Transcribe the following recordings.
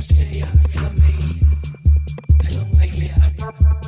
just idiot for me. Don't like me.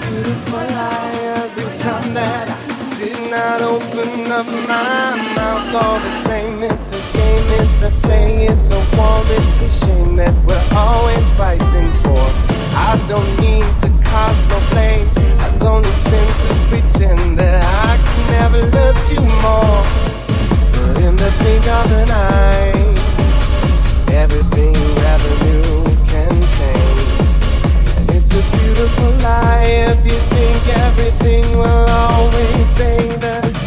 Beautiful lie every time that I did not open up my mouth. All the same, it's a game, it's a play, it's a war, it's a shame that we're always fighting for. I don't need to cause no blame. I don't intend to pretend that I can never love you more. But in the blink of an eye, everything you ever beautiful lie if you think everything will always stay the same.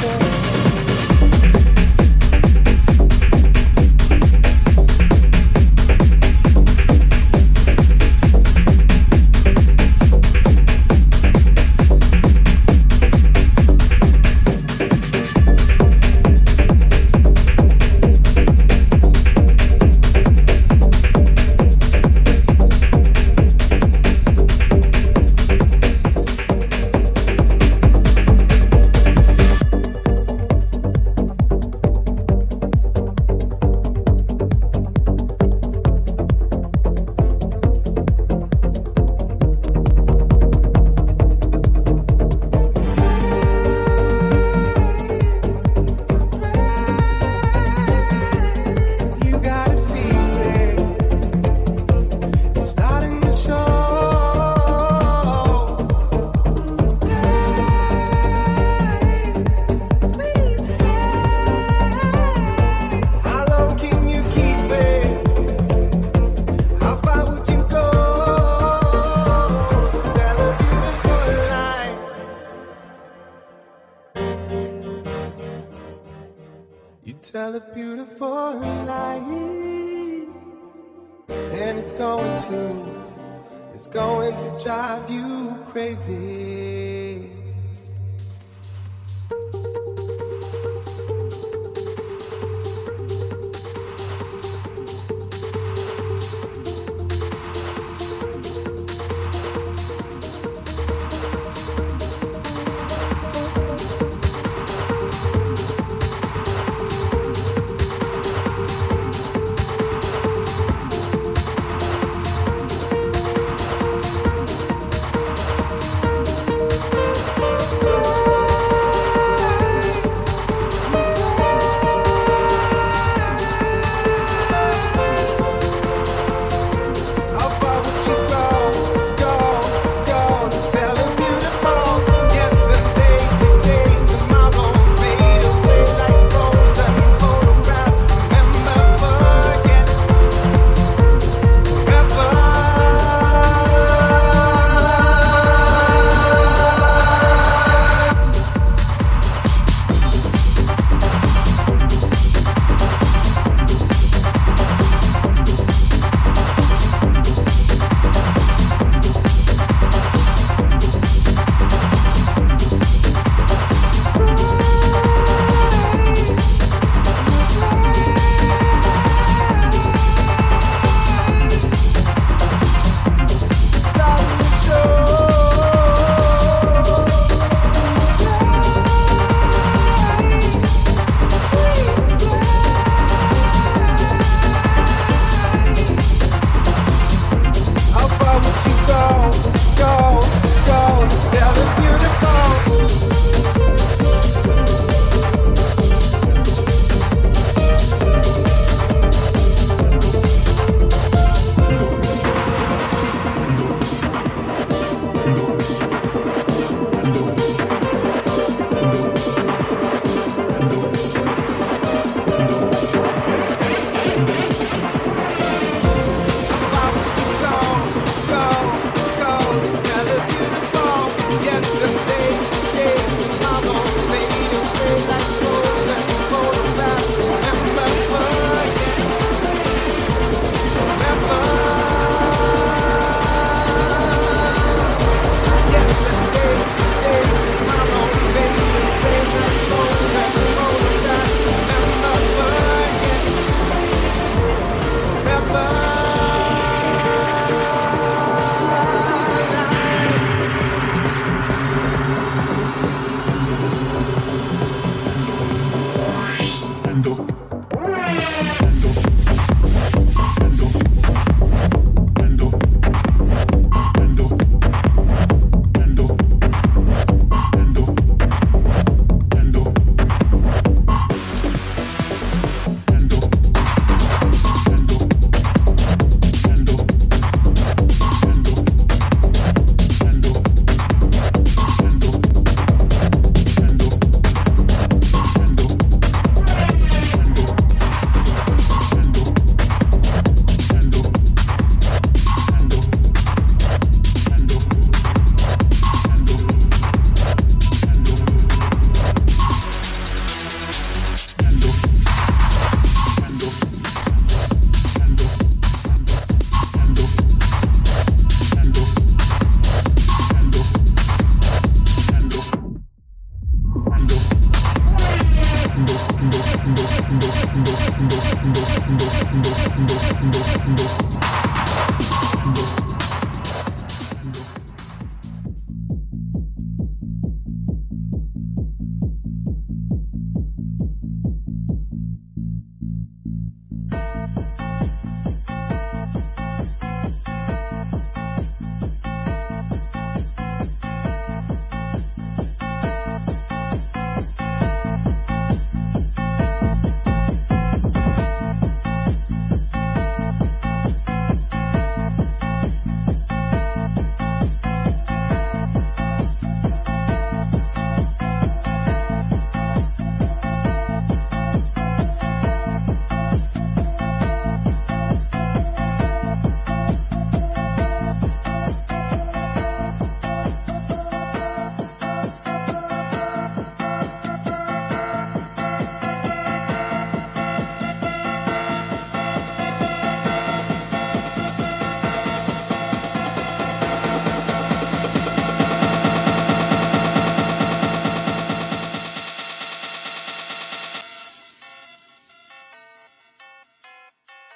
Tell a beautiful lie, and it's going to, it's going to drive you crazy.